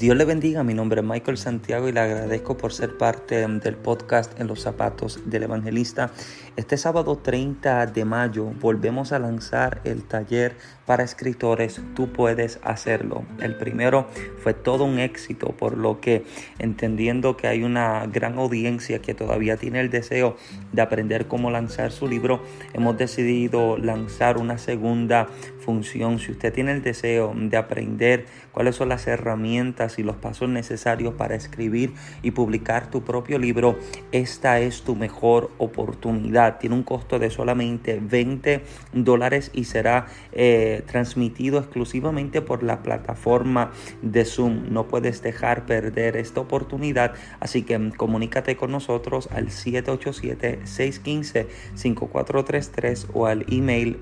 Dios le bendiga, mi nombre es Michael Santiago y le agradezco por ser parte del podcast En los zapatos del evangelista. Este sábado 30 de mayo volvemos a lanzar el taller para escritores Tú puedes hacerlo. El primero fue todo un éxito, por lo que entendiendo que hay una gran audiencia que todavía tiene el deseo de aprender cómo lanzar su libro, hemos decidido lanzar una segunda función. Si usted tiene el deseo de aprender cuáles son las herramientas y los pasos necesarios para escribir y publicar tu propio libro, esta es tu mejor oportunidad. Tiene un costo de solamente 20 dólares y será eh, transmitido exclusivamente por la plataforma de Zoom. No puedes dejar perder esta oportunidad, así que comunícate con nosotros al 787-615-5433 o al email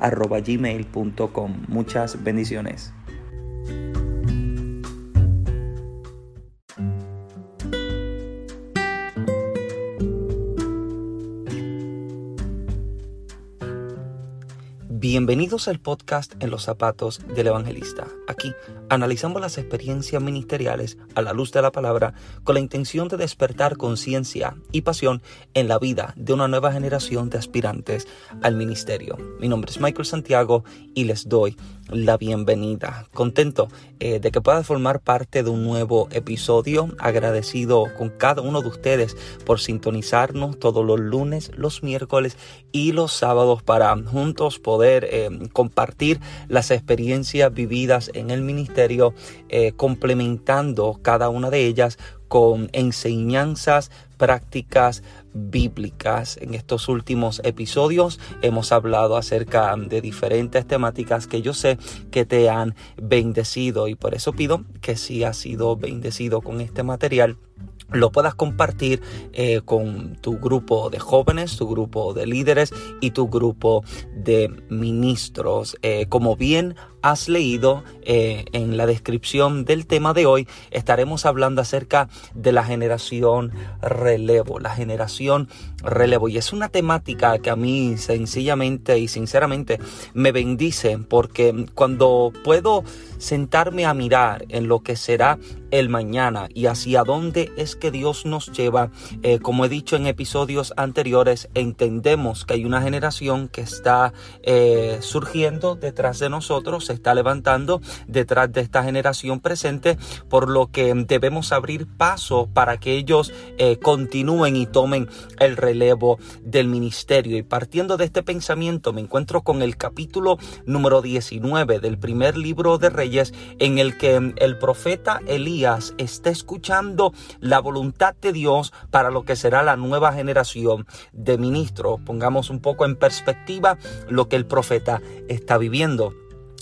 michaelsantiagoministries.com. Muchas bendiciones. Bienvenidos al podcast En los zapatos del evangelista. Aquí analizamos las experiencias ministeriales a la luz de la palabra con la intención de despertar conciencia y pasión en la vida de una nueva generación de aspirantes al ministerio. Mi nombre es Michael Santiago y les doy la bienvenida. Contento eh, de que pueda formar parte de un nuevo episodio. Agradecido con cada uno de ustedes por sintonizarnos todos los lunes, los miércoles y los sábados para juntos poder eh, compartir las experiencias vividas en el ministerio, eh, complementando cada una de ellas con enseñanzas prácticas bíblicas. En estos últimos episodios hemos hablado acerca de diferentes temáticas que yo sé que te han bendecido y por eso pido que si has sido bendecido con este material, lo puedas compartir eh, con tu grupo de jóvenes, tu grupo de líderes y tu grupo de ministros. Eh, como bien has leído eh, en la descripción del tema de hoy, estaremos hablando acerca de la generación relevo, la generación relevo. Y es una temática que a mí sencillamente y sinceramente me bendice porque cuando puedo sentarme a mirar en lo que será el mañana y hacia dónde es que Dios nos lleva, eh, como he dicho en episodios anteriores, entendemos que hay una generación que está eh, surgiendo detrás de nosotros, está levantando detrás de esta generación presente, por lo que debemos abrir paso para que ellos eh, continúen y tomen el relevo del ministerio. Y partiendo de este pensamiento me encuentro con el capítulo número 19 del primer libro de Reyes en el que el profeta Elías está escuchando la voluntad de Dios para lo que será la nueva generación de ministros. Pongamos un poco en perspectiva lo que el profeta está viviendo.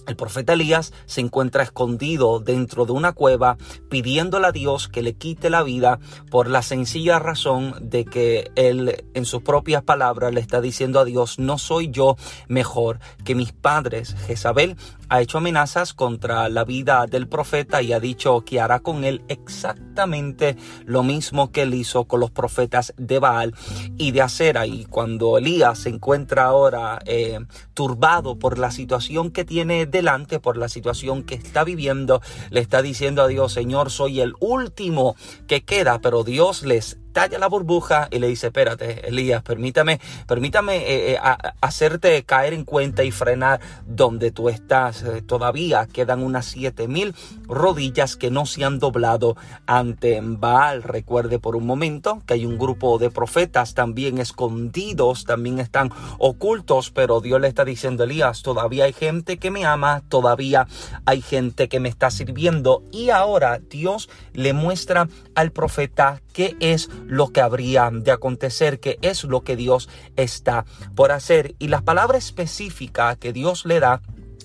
El profeta Elías se encuentra escondido dentro de una cueva pidiéndole a Dios que le quite la vida por la sencilla razón de que él en sus propias palabras le está diciendo a Dios, no soy yo mejor que mis padres. Jezabel ha hecho amenazas contra la vida del profeta y ha dicho que hará con él exactamente lo mismo que él hizo con los profetas de Baal y de Acera. Y cuando Elías se encuentra ahora eh, turbado por la situación que tiene delante, por la situación que está viviendo, le está diciendo a Dios, Señor, soy el último que queda, pero Dios les talla la burbuja y le dice, espérate, Elías, permítame, permítame eh, eh, hacerte caer en cuenta y frenar donde tú estás. Eh, todavía quedan unas siete mil rodillas que no se han doblado ante Baal. Recuerde por un momento que hay un grupo de profetas también escondidos, también están ocultos, pero Dios le está diciendo, Elías, todavía hay gente que me ama, todavía hay gente que me está sirviendo y ahora Dios le muestra al profeta qué es lo que habría de acontecer, qué es lo que Dios está por hacer. Y la palabra específica que Dios le da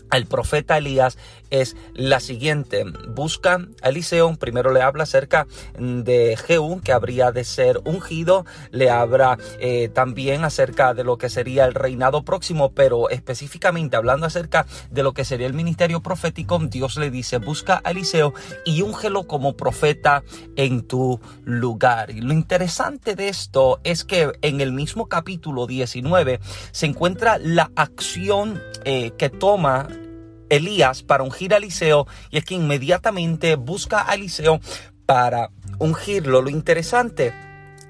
al profeta Elías es la siguiente. Busca a Eliseo, primero le habla acerca de Jehú, que habría de ser ungido, le habla eh, también acerca de lo que sería el reinado próximo, pero específicamente hablando acerca de lo que sería el ministerio profético, Dios le dice, busca a Eliseo y úngelo como profeta en tu lugar. Y lo interesante de esto es que en el mismo capítulo 19 se encuentra la acción eh, que toma Elías para ungir a Eliseo y es que inmediatamente busca a Eliseo para ungirlo. Lo interesante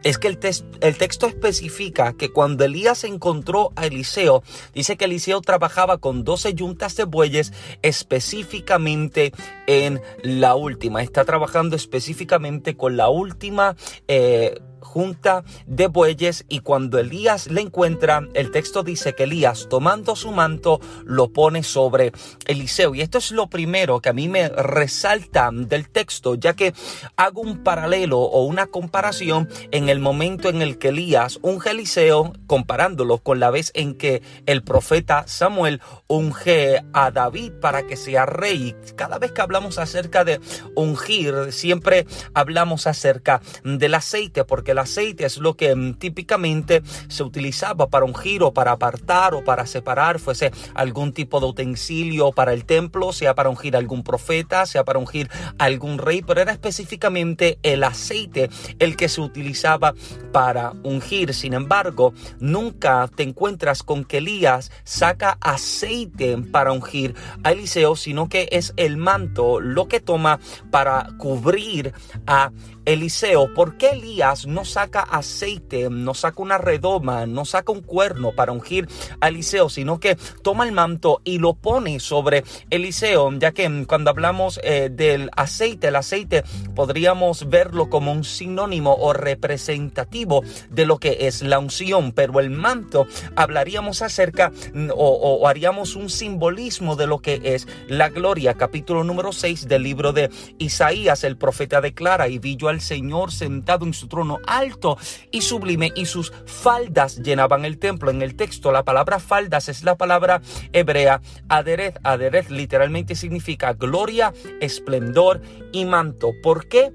es que el, el, texto especifica que cuando Elías encontró a Eliseo, dice que Eliseo trabajaba con 12 yuntas de bueyes específicamente en la última. Está trabajando específicamente con la última. Eh, junta de bueyes y cuando Elías le encuentra, el texto dice que Elías tomando su manto lo pone sobre Eliseo. Y esto es lo primero que a mí me resalta del texto, ya que hago un paralelo o una comparación en el momento en el que Elías unge a Eliseo, comparándolo con la vez en que el profeta Samuel unge a David para que sea rey. Cada vez que hablamos acerca de ungir, siempre hablamos acerca del aceite, porque el aceite es lo que mm, típicamente se utilizaba para ungir o para apartar o para separar, fuese algún tipo de utensilio para el templo, sea para ungir algún profeta, sea para ungir algún rey, pero era específicamente el aceite el que se utilizaba para ungir. Sin embargo, nunca te encuentras con que Elías saca aceite para ungir a Eliseo, sino que es el manto lo que toma para cubrir a Eliseo, ¿por qué Elías no saca aceite, no saca una redoma, no saca un cuerno para ungir a Eliseo, sino que toma el manto y lo pone sobre Eliseo? Ya que cuando hablamos eh, del aceite, el aceite podríamos verlo como un sinónimo o representativo de lo que es la unción, pero el manto hablaríamos acerca o, o haríamos un simbolismo de lo que es la gloria. Capítulo número 6 del libro de Isaías, el profeta declara y vi yo al Señor sentado en su trono alto y sublime y sus faldas llenaban el templo. En el texto la palabra faldas es la palabra hebrea aderet. Aderet literalmente significa gloria, esplendor y manto. ¿Por qué?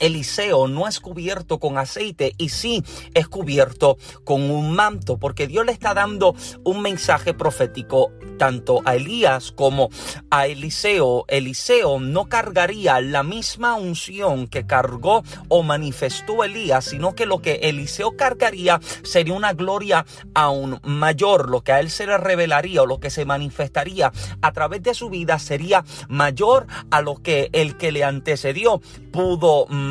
Eliseo no es cubierto con aceite y sí es cubierto con un manto, porque Dios le está dando un mensaje profético tanto a Elías como a Eliseo. Eliseo no cargaría la misma unción que cargó o manifestó Elías, sino que lo que Eliseo cargaría sería una gloria aún mayor. Lo que a él se le revelaría o lo que se manifestaría a través de su vida sería mayor a lo que el que le antecedió pudo manifestar.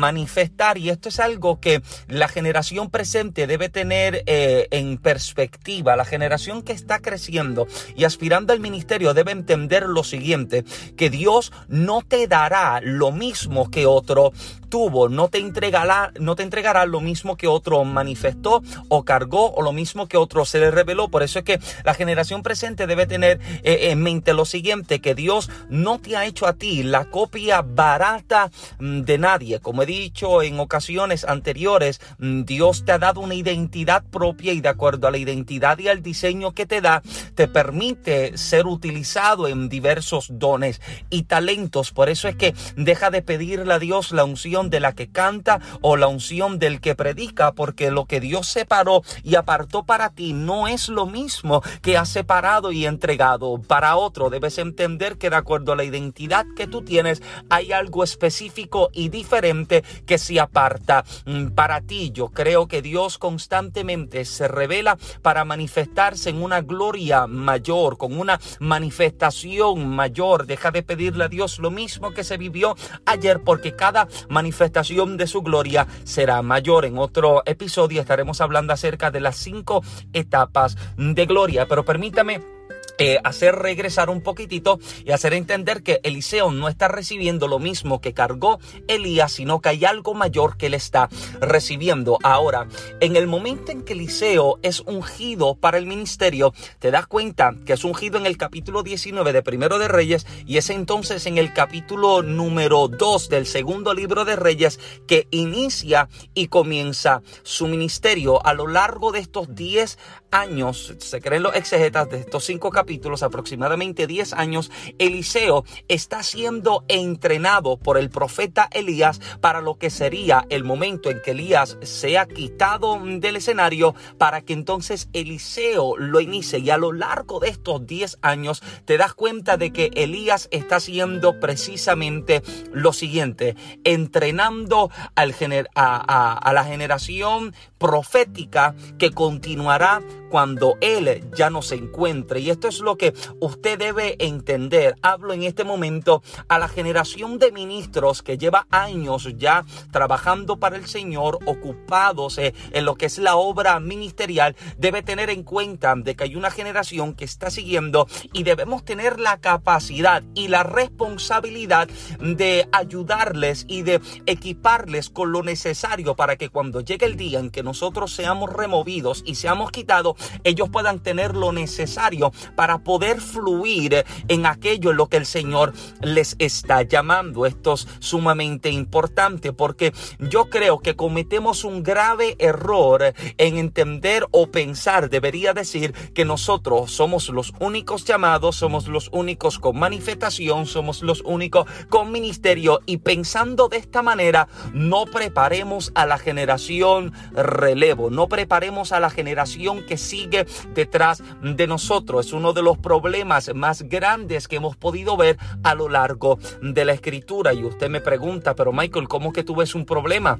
Y esto es algo que la generación presente debe tener eh, en perspectiva. La generación que está creciendo y aspirando del ministerio debe entender lo siguiente, que Dios no te dará lo mismo que otro tuvo, no te entregará, no te entregará lo mismo que otro manifestó o cargó o lo mismo que otro se le reveló. Por eso es que la generación presente debe tener eh, en mente lo siguiente, que Dios no te ha hecho a ti la copia barata mm, de nadie. Como he dicho en ocasiones anteriores, mm, Dios te ha dado una identidad propia y de acuerdo a la identidad y al diseño que te da, te permite ser utilizado en diversos dones y talentos. Por eso es que deja de pedirle a Dios la unción de la que canta o la unción del que predica, porque lo que Dios separó y apartó para ti no es lo mismo que ha separado y entregado para otro. Debes entender que de acuerdo a la identidad que tú tienes, hay algo específico y diferente que se aparta mm, para ti. Yo creo que Dios constantemente se revela para manifestarse en una gloria mayor, con una manifestación mayor. Deja de pedirle a Dios lo mismo que se vivió ayer, porque cada manifestación manifestación de su gloria será mayor. En otro episodio estaremos hablando acerca de las cinco etapas de gloria, pero permítame eh, hacer regresar un poquitito y hacer entender que Eliseo no está recibiendo lo mismo que cargó Elías, sino que hay algo mayor que él está recibiendo. Ahora, en el momento en que Eliseo es ungido para el ministerio, te das cuenta que es ungido en el capítulo 19 de Primero de Reyes y es entonces en el capítulo número 2 del segundo libro de Reyes que inicia y comienza su ministerio. A lo largo de estos 10 años, se creen los exegetas de estos cinco capítulos, aproximadamente 10 años, Eliseo está siendo entrenado por el profeta Elías para lo que sería el momento en que Elías sea quitado del escenario para que entonces Eliseo lo inicie. Y a lo largo de estos 10 años te das cuenta de que Elías está haciendo precisamente lo siguiente, entrenando al a, a la generación profética que continuará cuando Él ya no se encuentre. Y esto es lo que usted debe entender. Hablo en este momento a la generación de ministros que lleva años ya trabajando para el Señor, ocupados en lo que es la obra ministerial. Debe tener en cuenta de que hay una generación que está siguiendo y debemos tener la capacidad y la responsabilidad de ayudarles y de equiparles con lo necesario para que cuando llegue el día en que nosotros seamos removidos y seamos quitados, ellos puedan tener lo necesario para poder fluir en aquello en lo que el Señor les está llamando. Esto es sumamente importante porque yo creo que cometemos un grave error en entender o pensar, debería decir, que nosotros somos los únicos llamados, somos los únicos con manifestación, somos los únicos con ministerio y pensando de esta manera no preparemos a la generación relevo, no preparemos a la generación que sigue detrás de nosotros. Es uno de los problemas más grandes que hemos podido ver a lo largo de la escritura. Y usted me pregunta, pero Michael, ¿cómo que tú ves un problema?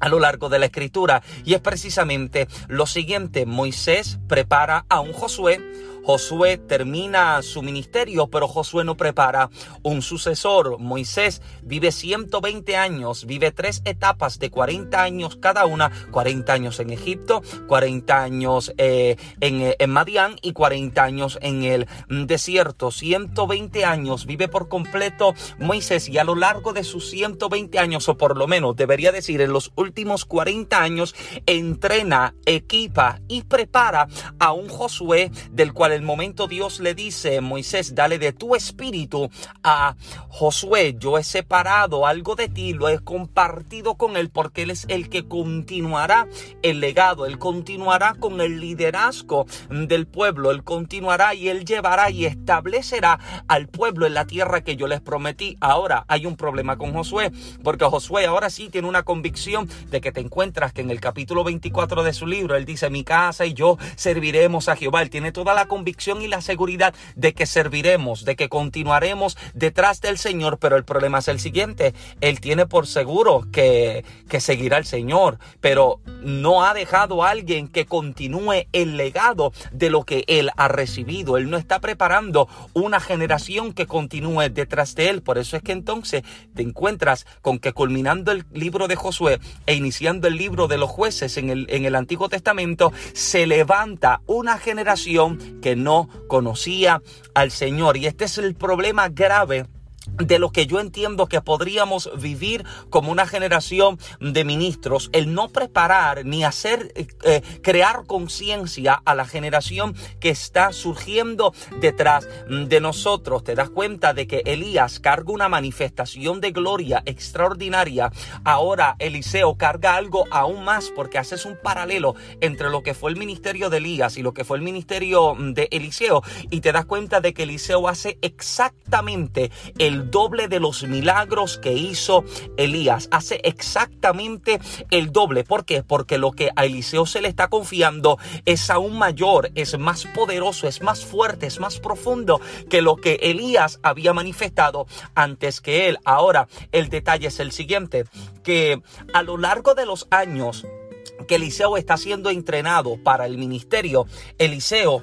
a lo largo de la escritura y es precisamente lo siguiente Moisés prepara a un Josué Josué termina su ministerio, pero Josué no prepara un sucesor. Moisés vive 120 años, vive tres etapas de 40 años cada una, 40 años en Egipto, 40 años eh, en, en Madián y 40 años en el desierto. 120 años vive por completo Moisés y a lo largo de sus 120 años, o por lo menos debería decir en los últimos 40 años, entrena, equipa y prepara a un Josué del cual el momento Dios le dice, Moisés, dale de tu espíritu a Josué, yo he separado algo de ti, lo he compartido con él porque él es el que continuará el legado, él continuará con el liderazgo del pueblo, él continuará y él llevará y establecerá al pueblo en la tierra que yo les prometí. Ahora hay un problema con Josué, porque Josué ahora sí tiene una convicción de que te encuentras que en el capítulo 24 de su libro, él dice, mi casa y yo serviremos a Jehová, él tiene toda la convicción convicción y la seguridad de que serviremos, de que continuaremos detrás del Señor, pero el problema es el siguiente, Él tiene por seguro que, que seguirá al Señor, pero no ha dejado a alguien que continúe el legado de lo que Él ha recibido, Él no está preparando una generación que continúe detrás de Él, por eso es que entonces te encuentras con que culminando el libro de Josué e iniciando el libro de los jueces en el, en el Antiguo Testamento, se levanta una generación que no conocía al Señor. Y este es el problema grave de lo que yo entiendo que podríamos vivir como una generación de ministros, el no preparar ni hacer eh, eh, crear conciencia a la generación que está surgiendo detrás de nosotros. Te das cuenta de que Elías carga una manifestación de gloria extraordinaria. Ahora Eliseo carga algo aún más porque haces un paralelo entre lo que fue el ministerio de Elías y lo que fue el ministerio de Eliseo y te das cuenta de que Eliseo hace exactamente el doble de los milagros que hizo Elías. Hace exactamente el doble. ¿Por qué? Porque lo que a Eliseo se le está confiando es aún mayor, es más poderoso, es más fuerte, es más profundo que lo que Elías había manifestado antes que él. Ahora, el detalle es el siguiente, que a lo largo de los años que Eliseo está siendo entrenado para el ministerio, Eliseo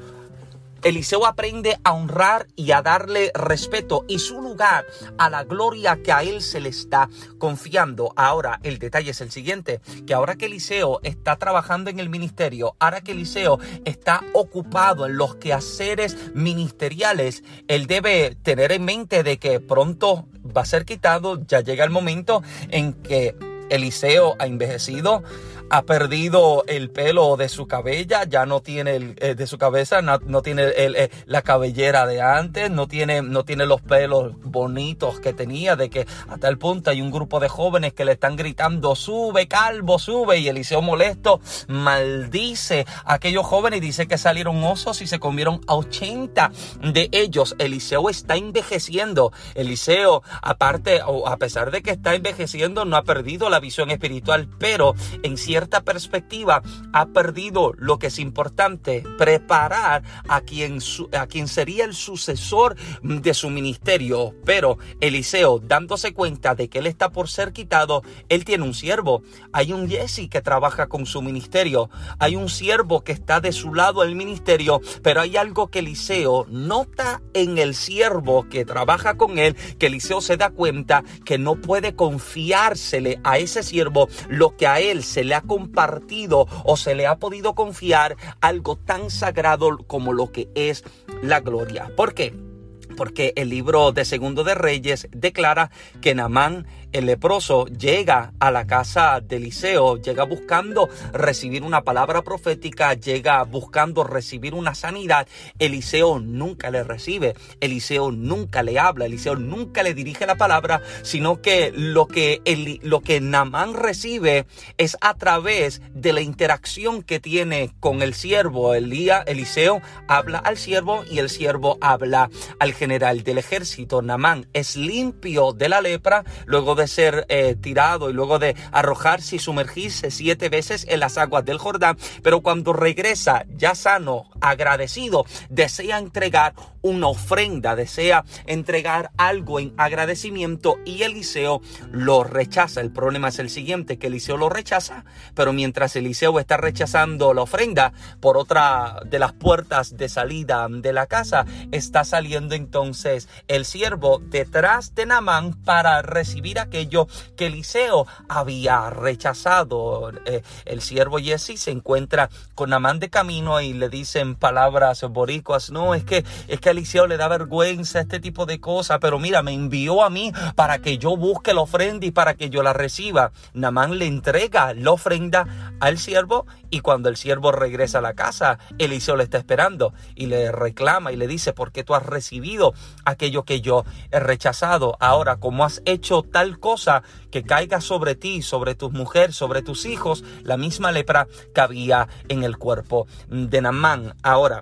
Eliseo aprende a honrar y a darle respeto y su lugar a la gloria que a él se le está confiando. Ahora, el detalle es el siguiente, que ahora que Eliseo está trabajando en el ministerio, ahora que Eliseo está ocupado en los quehaceres ministeriales, él debe tener en mente de que pronto va a ser quitado, ya llega el momento en que Eliseo ha envejecido, ha perdido el pelo de su cabella, ya no tiene el, eh, de su cabeza, no, tiene eh, la cabellera de antes, no tiene, no tiene los pelos bonitos que tenía, de que hasta el punto hay un grupo de jóvenes que le están gritando, sube, calvo, sube, y Eliseo molesto maldice a aquellos jóvenes y dice que salieron osos y se comieron a 80 de ellos. Eliseo está envejeciendo. Eliseo, aparte, o a pesar de que está envejeciendo, no ha perdido la visión espiritual, pero en cierto cierta perspectiva, ha perdido lo que es importante, preparar a quien, a quien sería el sucesor de su ministerio. Pero Eliseo, dándose cuenta de que él está por ser quitado, él tiene un siervo. Hay un Jesse que trabaja con su ministerio. Hay un siervo que está de su lado el ministerio, pero hay algo que Eliseo nota en el siervo que trabaja con él, que Eliseo se da cuenta que no puede confiársele a ese siervo lo que a él se le ha compartido o se le ha podido confiar algo tan sagrado como lo que es la gloria. ¿Por qué? Porque el libro de Segundo de Reyes declara que Namán el leproso llega a la casa de Eliseo, llega buscando recibir una palabra profética, llega buscando recibir una sanidad. Eliseo nunca le recibe, Eliseo nunca le habla, Eliseo nunca le dirige la palabra, sino que lo que, lo que Namán recibe es a través de la interacción que tiene con el siervo. Elía, Eliseo habla al siervo y el siervo habla al general del ejército. Namán es limpio de la lepra luego de de ser eh, tirado y luego de arrojarse y sumergirse siete veces en las aguas del Jordán, pero cuando regresa ya sano, agradecido, desea entregar una ofrenda, desea entregar algo en agradecimiento y Eliseo lo rechaza. El problema es el siguiente, que Eliseo lo rechaza, pero mientras Eliseo está rechazando la ofrenda por otra de las puertas de salida de la casa, está saliendo entonces el siervo detrás de Namán para recibir aquello que Eliseo había rechazado. Eh, el siervo Jesse se encuentra con Amán de camino y le dicen palabras boricuas. No, es que, es que Eliseo le da vergüenza este tipo de cosas, pero mira, me envió a mí para que yo busque la ofrenda y para que yo la reciba. Namán le entrega la ofrenda al siervo y cuando el siervo regresa a la casa, Eliseo le está esperando y le reclama y le dice, ¿por qué tú has recibido aquello que yo he rechazado? Ahora, como has hecho tal cosa que caiga sobre ti, sobre tu mujer, sobre tus hijos, la misma lepra que había en el cuerpo de Namán. Ahora,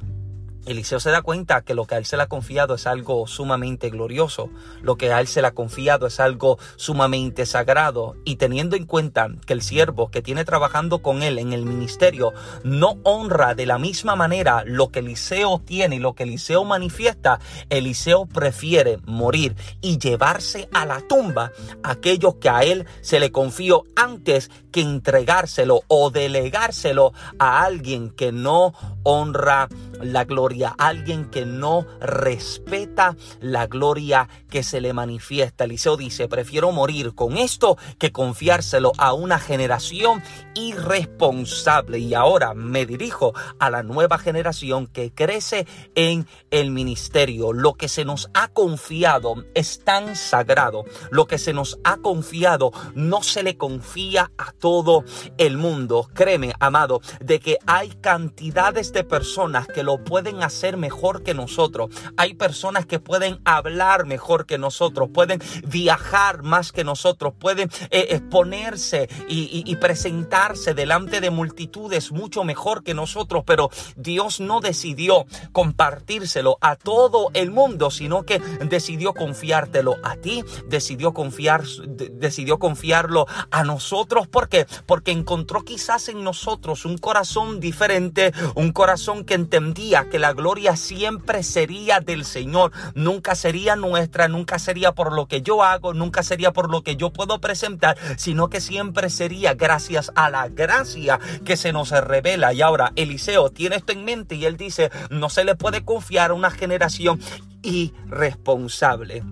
Eliseo se da cuenta que lo que a él se le ha confiado es algo sumamente glorioso, lo que a él se le ha confiado es algo sumamente sagrado y teniendo en cuenta que el siervo que tiene trabajando con él en el ministerio no honra de la misma manera lo que Eliseo tiene y lo que Eliseo manifiesta, Eliseo prefiere morir y llevarse a la tumba aquello que a él se le confió antes que entregárselo o delegárselo a alguien que no honra la gloria, alguien que no respeta la gloria que se le manifiesta. Eliseo dice, prefiero morir con esto que confiárselo a una generación irresponsable. Y ahora me dirijo a la nueva generación que crece en el ministerio. Lo que se nos ha confiado es tan sagrado. Lo que se nos ha confiado no se le confía a todo el mundo. Créeme, amado, de que hay cantidades de personas que lo pueden hacer mejor que nosotros. Hay personas que pueden hablar mejor que nosotros, pueden viajar más que nosotros, pueden eh, exponerse y, presentarse delante de multitudes mucho mejor que nosotros, pero Dios no decidió compartírselo a todo el mundo, sino que decidió confiártelo a ti, decidió confiar, decidió confiarlo a nosotros. ¿Por qué? Porque encontró quizás en nosotros un corazón diferente, un corazón que entendía que la gloria siempre sería del Señor, nunca sería nuestra, nunca sería por lo que yo hago, nunca sería por lo que yo puedo presentar, sino que siempre sería gracias a la gracia que se nos revela. Y ahora Eliseo tiene esto en mente y él dice, no se le puede confiar a una generación irresponsable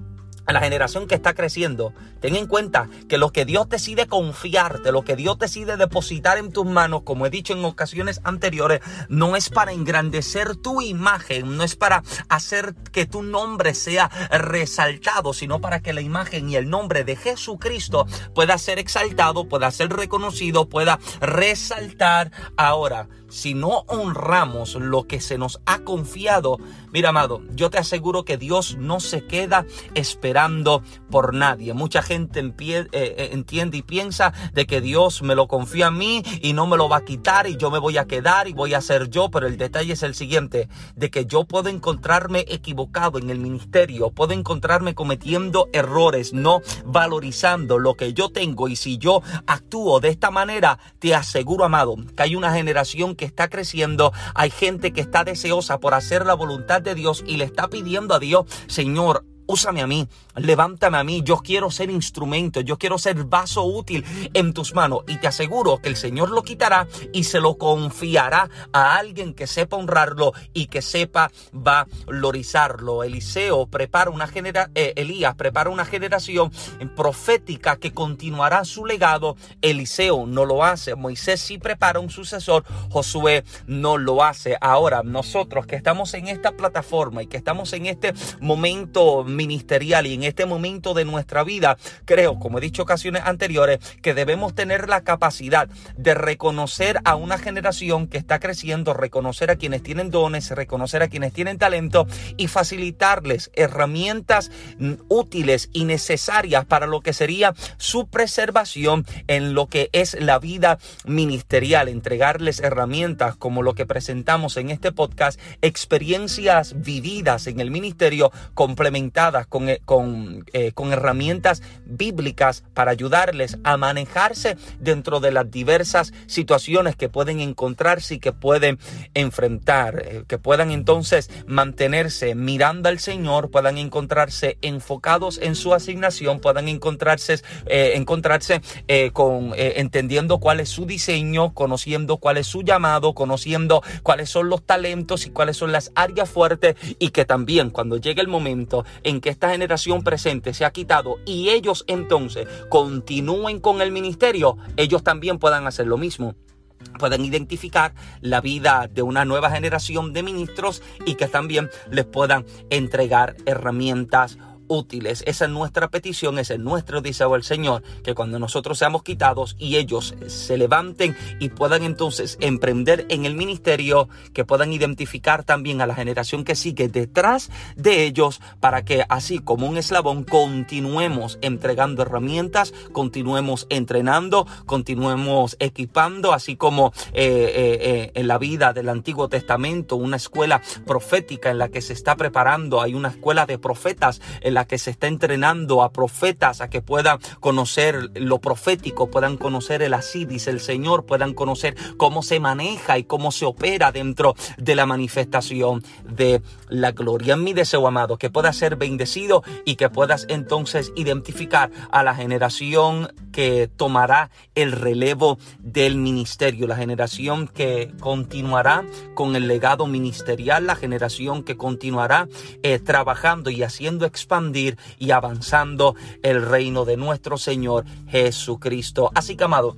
a la generación que está creciendo, ten en cuenta que lo que Dios decide confiarte, lo que Dios decide depositar en tus manos, como he dicho en ocasiones anteriores, no es para engrandecer tu imagen, no es para hacer que tu nombre sea resaltado, sino para que la imagen y el nombre de Jesucristo pueda ser exaltado, pueda ser reconocido, pueda resaltar. Ahora si no honramos lo que se nos ha confiado, mira amado, yo te aseguro que Dios no se queda esperando por nadie. Mucha gente eh, eh, entiende y piensa de que Dios me lo confía a mí y no me lo va a quitar y yo me voy a quedar y voy a ser yo, pero el detalle es el siguiente, de que yo puedo encontrarme equivocado en el ministerio, puedo encontrarme cometiendo errores, no valorizando lo que yo tengo y si yo actúo de esta manera, te aseguro, amado, que hay una generación que está creciendo, hay gente que está deseosa por hacer la voluntad de Dios y le está pidiendo a Dios, Señor, úsame a mí, levántame a mí, yo quiero ser instrumento, yo quiero ser vaso útil en tus manos y te aseguro que el Señor lo quitará y se lo confiará a alguien que sepa honrarlo y que sepa valorizarlo. Eliseo prepara una generación, eh, Elías prepara una generación profética que continuará su legado. Eliseo no lo hace, Moisés sí prepara un sucesor, Josué no lo hace. Ahora, nosotros que estamos en esta plataforma y que estamos en este momento ministerial y en este momento de nuestra vida, creo, como he dicho ocasiones anteriores, que debemos tener la capacidad de reconocer a una generación que está creciendo, reconocer a quienes tienen dones, reconocer a quienes tienen talento y facilitarles herramientas útiles y necesarias para lo que sería su preservación en lo que es la vida ministerial, entregarles herramientas como lo que presentamos en este podcast, experiencias vividas en el ministerio complementadas con, con, eh, con herramientas bíblicas para ayudarles a manejarse dentro de las diversas situaciones que pueden encontrarse y que pueden enfrentar, eh, que puedan entonces mantenerse mirando al Señor, puedan encontrarse enfocados en su asignación, puedan encontrarse, encontrarse con entendiendo cuál es su diseño, conociendo cuál es su llamado, conociendo cuáles son los talentos y cuáles son las áreas fuertes y que también cuando llegue el momento en que esta generación presente se ha quitado y ellos entonces continúen con el ministerio, ellos también puedan hacer lo mismo. Puedan identificar la vida de una nueva generación de ministros y que también les puedan entregar herramientas útiles. Esa es nuestra petición, ese es nuestro deseo al Señor, que cuando nosotros seamos quitados y ellos se levanten y puedan entonces emprender en el ministerio, que puedan identificar también a la generación que sigue detrás de ellos, para que así como un eslabón continuemos entregando herramientas, continuemos entrenando, continuemos equipando, así como eh, eh, eh, en la vida del Antiguo Testamento, una escuela profética en la que se está preparando, hay una escuela de profetas en la que se está entrenando a profetas a que puedan conocer lo profético, puedan conocer el así, dice el Señor, puedan conocer cómo se maneja y cómo se opera dentro de la manifestación de la gloria. Mi deseo, amado, que puedas ser bendecido y que puedas entonces identificar a la generación que tomará el relevo del ministerio, la generación que continuará con el legado ministerial, la generación que continuará eh, trabajando y haciendo expandir y avanzando el reino de nuestro Señor Jesucristo. Así que, amado,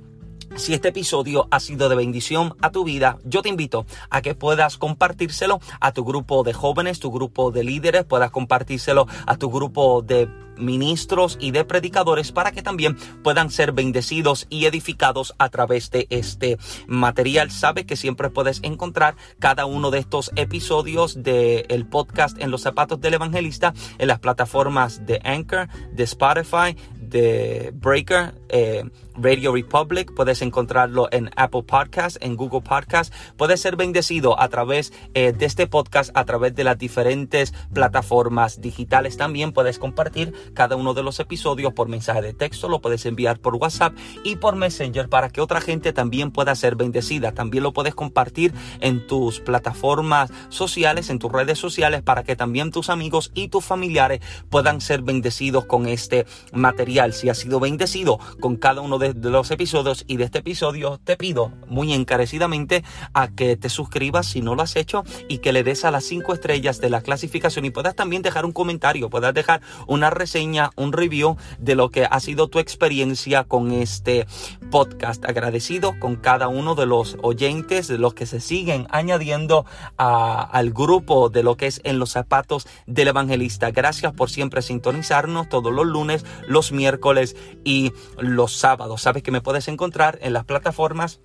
si este episodio ha sido de bendición a tu vida, yo te invito a que puedas compartírselo a tu grupo de jóvenes, tu grupo de líderes, puedas compartírselo a tu grupo de ministros y de predicadores para que también puedan ser bendecidos y edificados a través de este material. Sabe que siempre puedes encontrar cada uno de estos episodios del podcast en los zapatos del evangelista en las plataformas de Anchor, de Spotify, de Breaker, eh, Radio Republic, puedes encontrarlo en Apple Podcast, en Google Podcast, puedes ser bendecido a través eh, de este podcast, a través de las diferentes plataformas digitales. También puedes compartir cada uno de los episodios por mensaje de texto, lo puedes enviar por WhatsApp y por Messenger para que otra gente también pueda ser bendecida. También lo puedes compartir en tus plataformas sociales, en tus redes sociales, para que también tus amigos y tus familiares puedan ser bendecidos con este material. Si has sido bendecido con cada uno de, los episodios y de este episodio, te pido muy encarecidamente a que te suscribas si no lo has hecho y que le des a las cinco estrellas de la clasificación y puedas también dejar un comentario, puedas dejar una reseña un review de lo que ha sido tu experiencia con este podcast. Agradecido con cada uno de los oyentes, de los que se siguen añadiendo al grupo de lo que es en los zapatos del evangelista. Gracias por siempre sintonizarnos todos los lunes, los miércoles y los sábados. Sabes que me puedes encontrar en las plataformas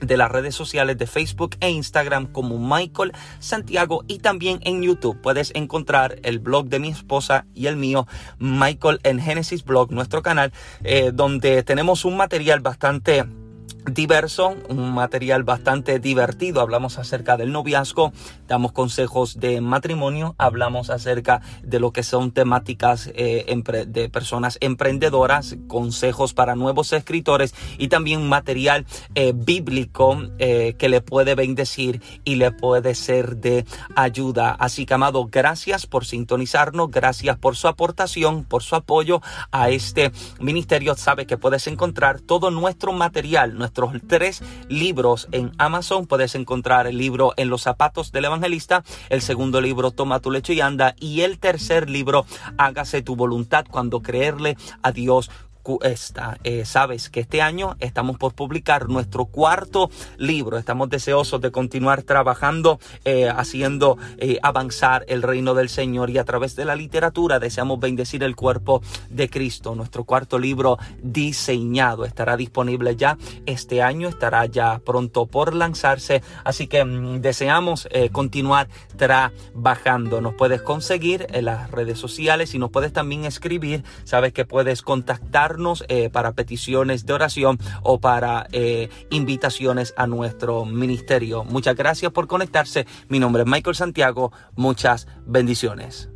de las redes sociales de Facebook e Instagram como Michael Santiago y también en YouTube. Puedes encontrar el blog de mi esposa y el mío Michael en Genesis Blog nuestro canal eh, donde tenemos un material bastante diverso, un material bastante divertido. Hablamos acerca del noviazgo, damos consejos de matrimonio, hablamos acerca de lo que son temáticas eh, de personas emprendedoras, consejos para nuevos escritores y también material eh, bíblico eh, que le puede bendecir y le puede ser de ayuda. Así que, amado, gracias por sintonizarnos, gracias por su aportación, por su apoyo a este ministerio. Sabe que puedes encontrar todo nuestro material, nuestro tres libros en Amazon. Puedes encontrar el libro En los zapatos del evangelista, el segundo libro Toma tu lecho y anda y el tercer libro Hágase tu voluntad cuando creerle a Dios eh, sabes que este año estamos por publicar nuestro cuarto libro. Estamos deseosos de continuar trabajando, eh, haciendo eh, avanzar el reino del Señor y a través de la literatura deseamos bendecir el cuerpo de Cristo. Nuestro cuarto libro diseñado estará disponible ya este año, estará ya pronto por lanzarse. Así que mm, deseamos continuar trabajando. Nos puedes conseguir en las redes sociales y nos puedes también escribir. Sabes que puedes contactar eh, para peticiones de oración o para eh, invitaciones a nuestro ministerio. Muchas gracias por conectarse. Mi nombre es Michael Santiago. Muchas bendiciones.